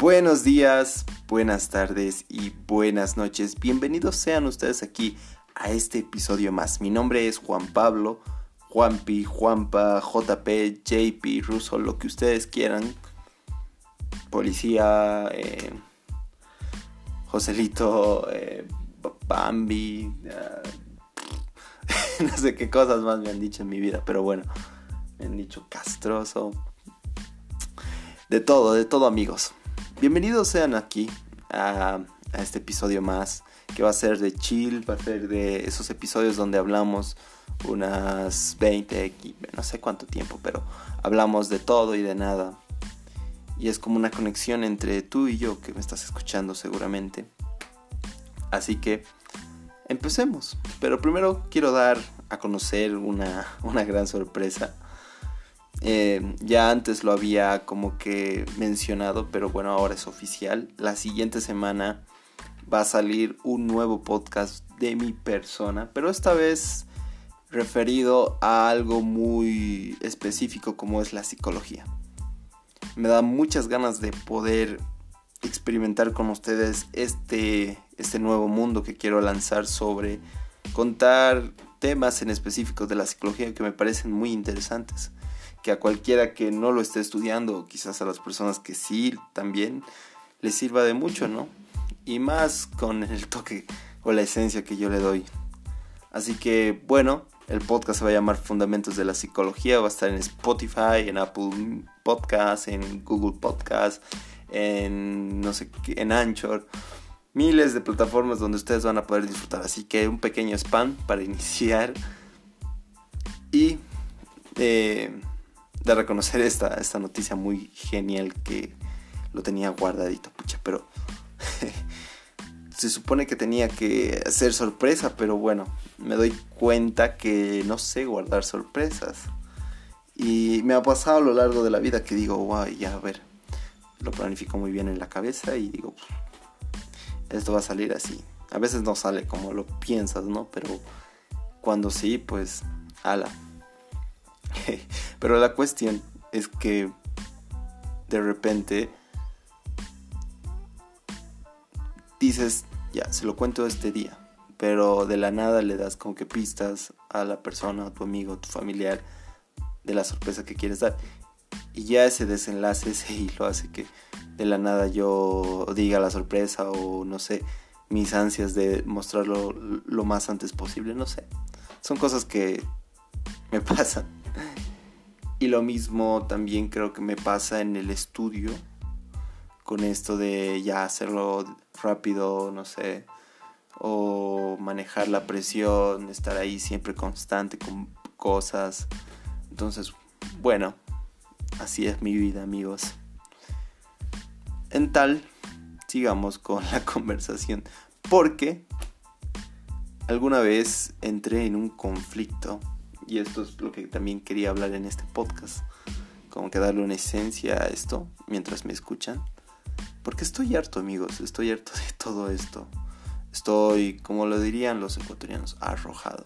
Buenos días, buenas tardes y buenas noches. Bienvenidos sean ustedes aquí a este episodio más. Mi nombre es Juan Pablo, Juanpi, Juanpa, JP, JP, Russo, lo que ustedes quieran. Policía, eh, Joselito, eh, Bambi, no sé qué cosas más me han dicho en mi vida, pero bueno, me han dicho castroso. De todo, de todo amigos. Bienvenidos sean aquí a, este episodio más que va a ser de chill, va a ser de esos episodios donde hablamos unas 20, no sé cuánto tiempo, pero hablamos de todo y de nada. Y es como una conexión entre tú y yo que me estás escuchando seguramente. Así que empecemos. Pero primero quiero dar a conocer una, una gran sorpresa eh, ya antes lo había como que mencionado, pero bueno, ahora es oficial. La siguiente semana va a salir un nuevo podcast de mi persona, pero esta vez referido a algo muy específico como es la psicología. Me da muchas ganas de poder experimentar con ustedes este, este nuevo mundo que quiero lanzar sobre contar temas en específico de la psicología que me parecen muy interesantes que a cualquiera que no lo esté estudiando, quizás a las personas que sí también, les sirva de mucho, ¿no? Y más con el toque o la esencia que yo le doy. Así que, bueno, el podcast se va a llamar Fundamentos de la Psicología, va a estar en Spotify, en Apple Podcasts, en Google Podcasts, en no sé qué, en Anchor. Miles de plataformas donde ustedes van a poder disfrutar. Así que un pequeño spam para iniciar. Y eh, de reconocer esta, esta noticia muy genial que lo tenía guardadito, pucha, pero se supone que tenía que ser sorpresa, pero bueno, me doy cuenta que no sé guardar sorpresas. Y me ha pasado a lo largo de la vida que digo, wow, ya a ver, lo planifico muy bien en la cabeza y digo, esto va a salir así. A veces no sale como lo piensas, ¿no? Pero cuando sí, pues, ala, Pero la cuestión es que de repente dices, ya, se lo cuento este día, pero de la nada le das como que pistas a la persona, a tu amigo, a tu familiar, de la sorpresa que quieres dar. Y ya ese desenlace, ese hilo hace que de la nada yo diga la sorpresa o no sé, mis ansias de mostrarlo lo más antes posible, no sé. Son cosas que me pasan. Y lo mismo también creo que me pasa en el estudio, con esto de ya hacerlo rápido, no sé, o manejar la presión, estar ahí siempre constante con cosas. Entonces, bueno, así es mi vida, amigos. En tal, sigamos con la conversación, porque alguna vez entré en un conflicto y esto es lo que también quería hablar en este podcast. Como que darle una esencia a esto mientras me escuchan. Porque estoy harto, amigos. Estoy harto de todo esto. Estoy, como lo dirían los ecuatorianos, arrojado.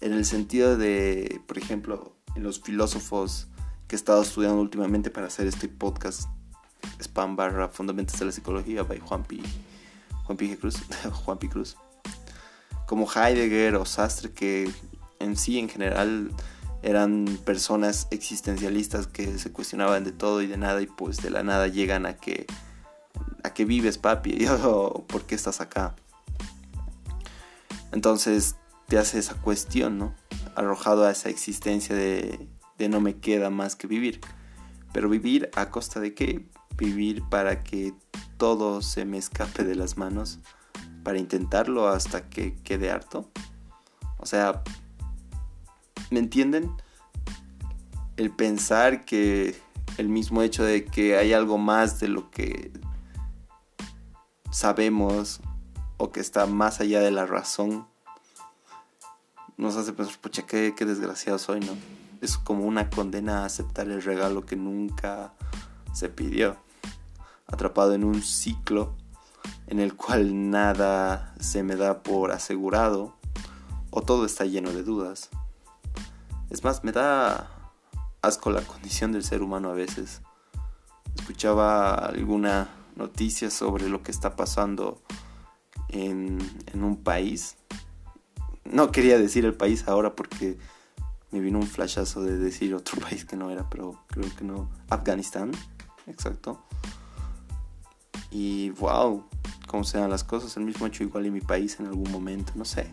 En el sentido de, por ejemplo, en los filósofos que he estado estudiando últimamente para hacer este podcast. Spam barra Fundamentos de la Psicología by Juanpi, Juanpi Cruz. Juanpi Cruz. Como Heidegger o Sastre que en sí, en general, eran personas existencialistas que se cuestionaban de todo y de nada y pues de la nada llegan a que a que vives papi o por qué estás acá entonces te hace esa cuestión no arrojado a esa existencia de, de no me queda más que vivir. Pero vivir a costa de qué vivir para que todo se me escape de las manos para intentarlo hasta que quede harto. O sea ¿Me entienden? El pensar que el mismo hecho de que hay algo más de lo que sabemos o que está más allá de la razón nos hace pensar, pucha, qué, qué desgraciado soy, ¿no? Es como una condena a aceptar el regalo que nunca se pidió. Atrapado en un ciclo en el cual nada se me da por asegurado o todo está lleno de dudas. Es más, me da asco la condición del ser humano a veces. escuchaba alguna noticia sobre lo que está pasando en, en un país. No quería decir el país ahora porque me vino un flashazo de decir otro país que no era, pero creo que no. Afganistán, exacto. Y wow, cómo se dan las cosas. El mismo hecho igual en mi país en algún momento, no sé.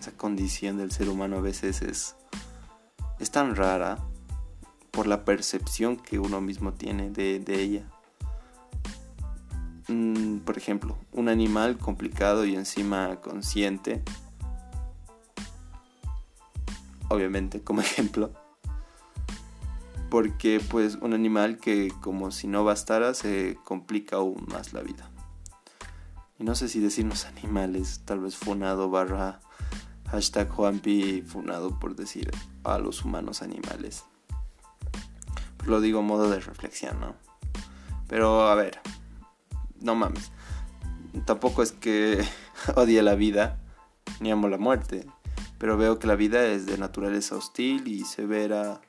Esa condición del ser humano a veces es, es tan rara por la percepción que uno mismo tiene de, ella. Mm, por ejemplo, un animal complicado y encima consciente obviamente, como ejemplo. Porque pues un animal que como si no bastara se complica aún más la vida. Y no sé si decirnos animales, tal vez funado barra hashtag Juanpi funado por decir a los humanos animales. lo digo modo de reflexión, ¿no? Pero a ver, no mames. Tampoco es que odie la vida ni amo la muerte pero veo que la vida es de naturaleza hostil y severa.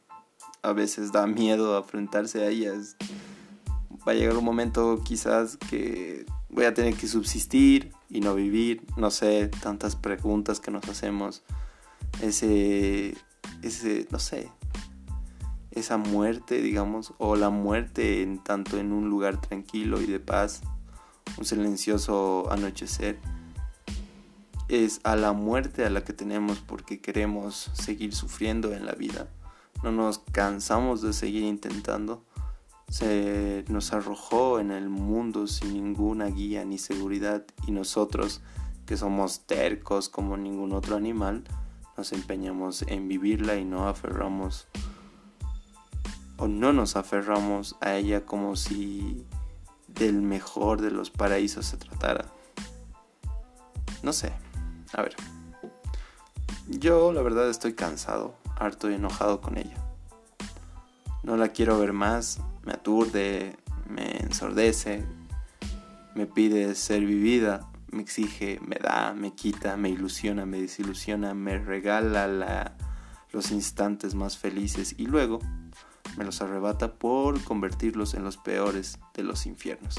A veces da miedo enfrentarse a ellas. Va a llegar un momento quizás que voy a tener que subsistir y no vivir. No sé, tantas preguntas que nos hacemos. Ese, ese, no sé, esa muerte, digamos, o la muerte en tanto en un lugar tranquilo y de paz, un silencioso anochecer es a la muerte a la que tenemos porque queremos seguir sufriendo en la vida. No nos cansamos de seguir intentando. Se nos arrojó en el mundo sin ninguna guía ni seguridad y nosotros, que somos tercos como ningún otro animal, nos empeñamos en vivirla y no aferramos o no nos aferramos a ella como si del mejor de los paraísos se tratara. No sé, a ver. Yo la verdad estoy cansado, harto y enojado con ella. No la quiero ver más, me aturde, me ensordece, me pide ser vivida, me exige, me da, me quita, me ilusiona, me desilusiona, me regala los instantes más felices y luego me los arrebata por convertirlos en los peores de los infiernos.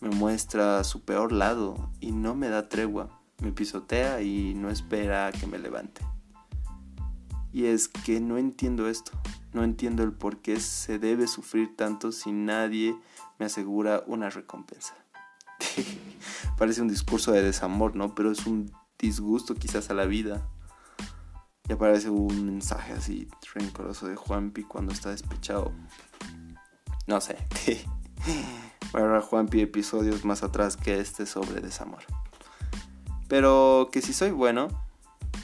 Me muestra su peor lado y no me da tregua me pisotea y no espera que me levante. Y es que no entiendo esto, no entiendo el por qué se debe sufrir tanto si nadie me asegura una recompensa. Parece un discurso de desamor, ¿no? Pero es un disgusto quizás a la vida. Y aparece un mensaje así rencoroso de Juanpi cuando está despechado. No sé. Bueno, Juanpi episodios más atrás que este sobre desamor. Pero que si soy bueno,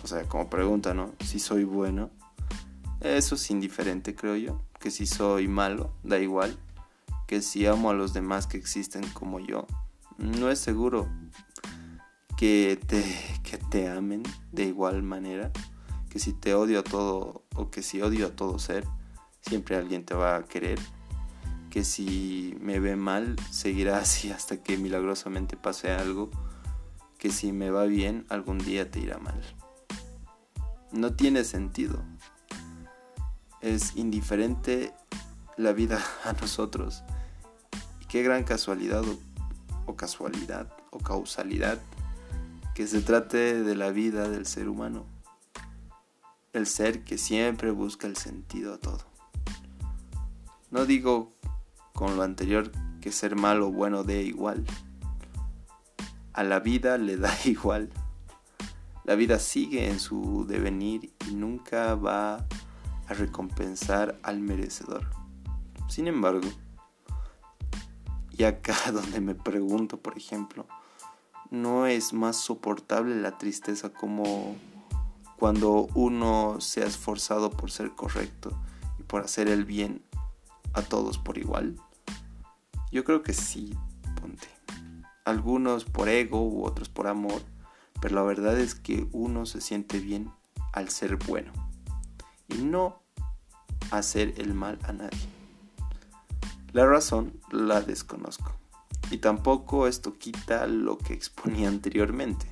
o sea, como pregunta, ¿no? Si soy bueno, eso es indiferente, creo yo. Que si soy malo, da igual. Que si amo a los demás que existen como yo, no es seguro que te, que te amen de igual manera. Que si te odio a todo, o que si odio a todo ser, siempre alguien te va a querer. Que si me ve mal, seguirá así hasta que milagrosamente pase algo que si me va bien, algún día te irá mal. No tiene sentido. Es indiferente la vida a nosotros. Y qué gran casualidad o, casualidad o causalidad que se trate de la vida del ser humano. El ser que siempre busca el sentido a todo. No digo con lo anterior que ser malo o bueno dé igual a la vida le da igual. La vida sigue en su devenir y nunca va recompensar al merecedor. Sin embargo, y acá donde me pregunto, por ejemplo, ¿no es más soportable la tristeza como cuando uno se ha esforzado por ser correcto y por hacer el bien a todos por igual? Yo creo que sí, ponte algunos por ego u otros por amor, pero la verdad es que uno se siente bien al ser bueno y no hacer el mal a nadie. La razón la desconozco y tampoco esto quita lo que exponía anteriormente.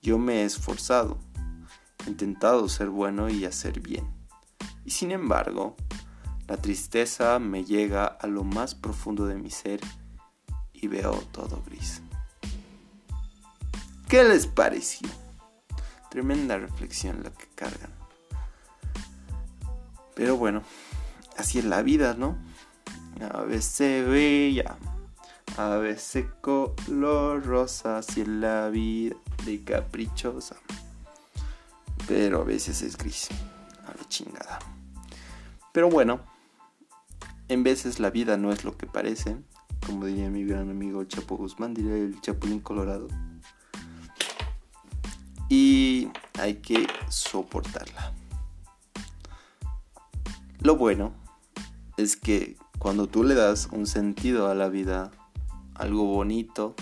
Yo me he esforzado, he intentado ser bueno y hacer bien. Y sin embargo, La tristeza me llega a lo más profundo de mi ser y veo todo gris. ¿Qué les pareció? Tremenda reflexión la que cargan. Pero bueno, así es la vida, ¿no? A veces bella, a veces color rosa, así es la vida de caprichosa. Pero a veces es gris, a la chingada. Pero bueno, en veces la vida no es lo que parece, como diría mi gran amigo Chapo Guzmán, diría el Chapulín Colorado y hay que soportarla. Lo bueno es que cuando tú le das un sentido a la vida, algo bonito,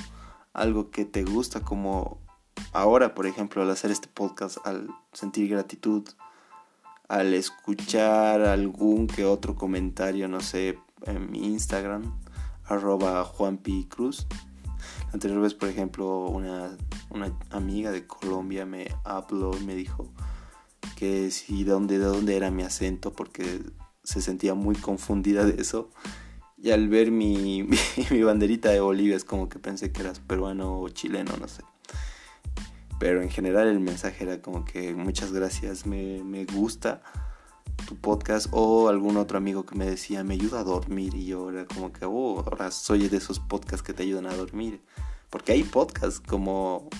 algo que te gusta, como ahora, por ejemplo, al hacer este podcast, al sentir gratitud, al escuchar algún que otro comentario, no sé, en mi Instagram, arroba Cruz. La anterior vez, por ejemplo, una una amiga de Colombia me habló y me dijo que si de dónde, de dónde era mi acento porque se sentía muy confundida de eso. Y al ver mi, mi, banderita de Bolivia es como que pensé que eras peruano o chileno, no sé. Pero en general el mensaje era como que muchas gracias, me, me gusta tu podcast o algún otro amigo que me decía me ayuda a dormir y yo era como que oh, ahora soy de esos podcasts que te ayudan a dormir porque hay podcasts como,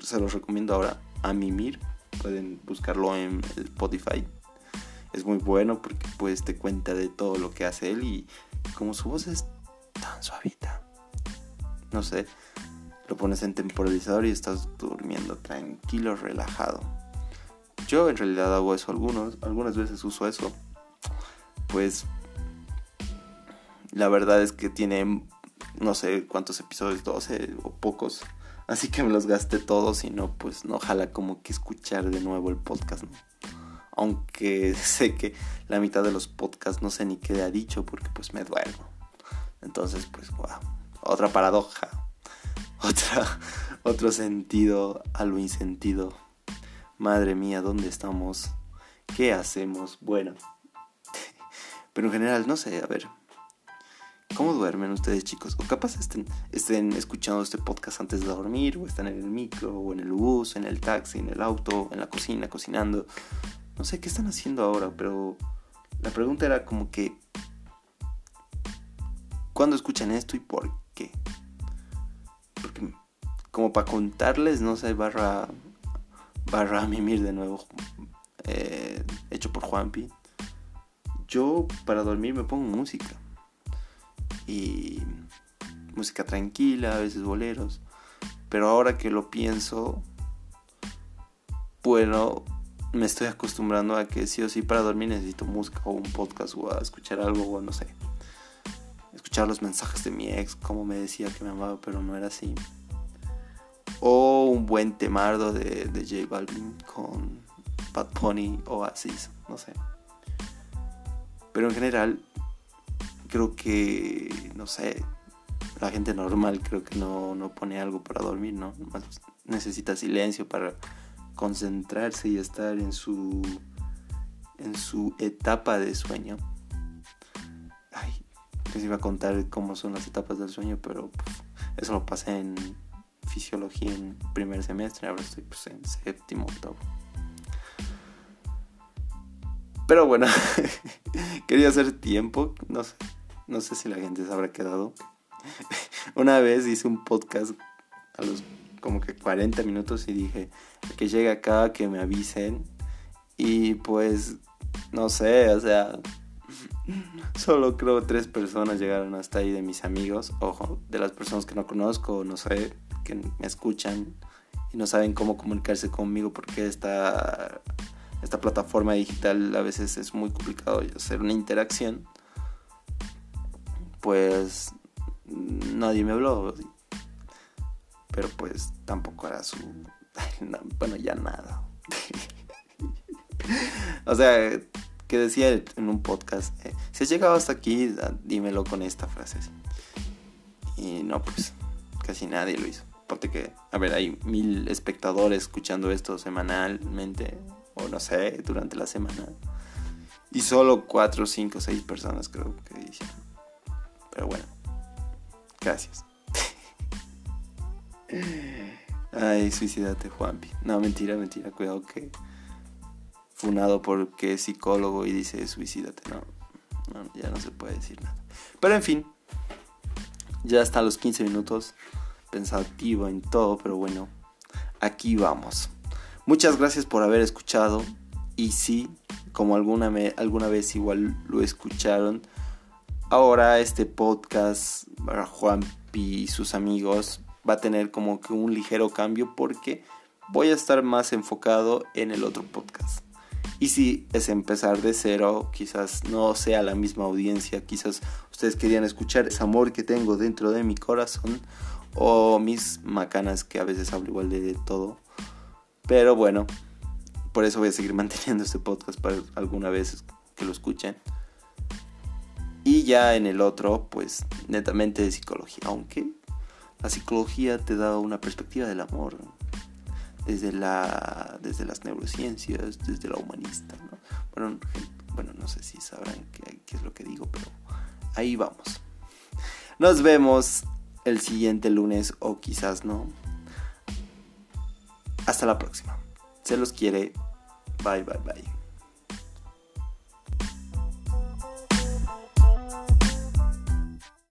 se los recomiendo ahora, a Mimir. Pueden buscarlo en Spotify. Es muy bueno porque pues te cuenta de todo lo que hace él y como su voz es tan suavita. No sé, lo pones en temporalizador y estás durmiendo tranquilo, relajado. Yo en realidad hago eso algunos, algunas veces uso eso. Pues la verdad es que tiene no sé cuántos episodios, 12 o pocos. Así que me los gasté todos y no, pues no jala como que escuchar de nuevo el podcast. Aunque sé que la mitad de los podcasts no sé ni qué ha dicho porque pues me duermo. Entonces, pues, wow. Otra paradoja. Otra, otro sentido a lo insentido. Madre mía, ¿dónde estamos? ¿Qué hacemos? Bueno. Pero en general, no sé, a ver, ¿Cómo duermen ustedes chicos? O capaz estén, estén escuchando este podcast antes de dormir, o están en el micro, o en el bus, en el taxi, en el auto, en la cocina, cocinando. No sé qué están haciendo ahora, pero la pregunta era como que... ¿Cuándo escuchan esto y por qué? Porque como para contarles, no sé, barra... Barra mimir de nuevo. Eh, hecho por Juanpi. Yo para dormir me pongo música y música tranquila, a veces boleros. Pero ahora que lo pienso, bueno, me estoy acostumbrando a que sí o sí para dormir necesito música o un podcast o a escuchar algo o no sé. Escuchar los mensajes de mi ex, como me decía que me amaba, pero no era así. O un buen temardo de, de J Balvin con Bad Pony o Oasis, no sé. Pero en general, creo que, no sé, la gente normal creo que no, no pone algo para dormir, ¿no? necesita silencio para concentrarse y estar en su, en su etapa de sueño. Ay, les iba a contar cómo son las etapas del sueño, pero eso lo pasé en fisiología en primer semestre, ahora estoy pues, en séptimo, octavo. Pero bueno, quería hacer tiempo, no sé, no sé si la gente se habrá quedado. Una vez hice un podcast a los como que 40 minutos y dije que llegue acá, que me avisen. Y pues, no sé, o sea, solo creo tres personas llegaron hasta ahí de mis amigos. Ojo, de las personas que no conozco, no sé, que me escuchan y no saben cómo comunicarse conmigo porque esta, esta plataforma digital a veces es muy complicado hacer una interacción pues nadie me habló. Pero pues tampoco era su... bueno, ya nada. o sea, que decía en un podcast, eh, si has llegado hasta aquí, dímelo con esta frase. Y no, pues casi nadie lo hizo. Porque que, a ver, hay mil espectadores escuchando esto semanalmente, o no sé, durante la semana. Y solo 4, 5, 6 personas creo que hicieron. Pero bueno. Gracias. Ay, suicídate, Juanpi. No, mentira, mentira. Cuidado que. Funado porque es psicólogo y dice suicídate. No, no, ya no se puede decir nada. Pero en fin. Ya hasta los 15 minutos. Pensativo en todo, pero bueno. Aquí vamos. Muchas gracias por haber escuchado. Y sí, como alguna, alguna vez igual lo escucharon, ahora este podcast para Juan y sus amigos va a tener como que un ligero cambio porque voy a estar más enfocado en el otro podcast. Y si es empezar de cero, quizás no sea la misma audiencia, quizás ustedes querían escuchar ese amor que tengo dentro de mi corazón o mis macanas que a veces hablo igual de todo. Pero bueno, por eso voy a seguir manteniendo este podcast para alguna vez que lo escuchen. Y ya en el otro, pues netamente de psicología. Aunque la psicología te da una perspectiva del amor. Desde, la, desde las neurociencias, desde la humanista. Bueno, bueno, no sé si sabrán qué, qué es lo que digo, pero ahí vamos. Nos vemos el siguiente lunes o quizás no. Hasta la próxima. Se los quiere. Bye, bye, bye.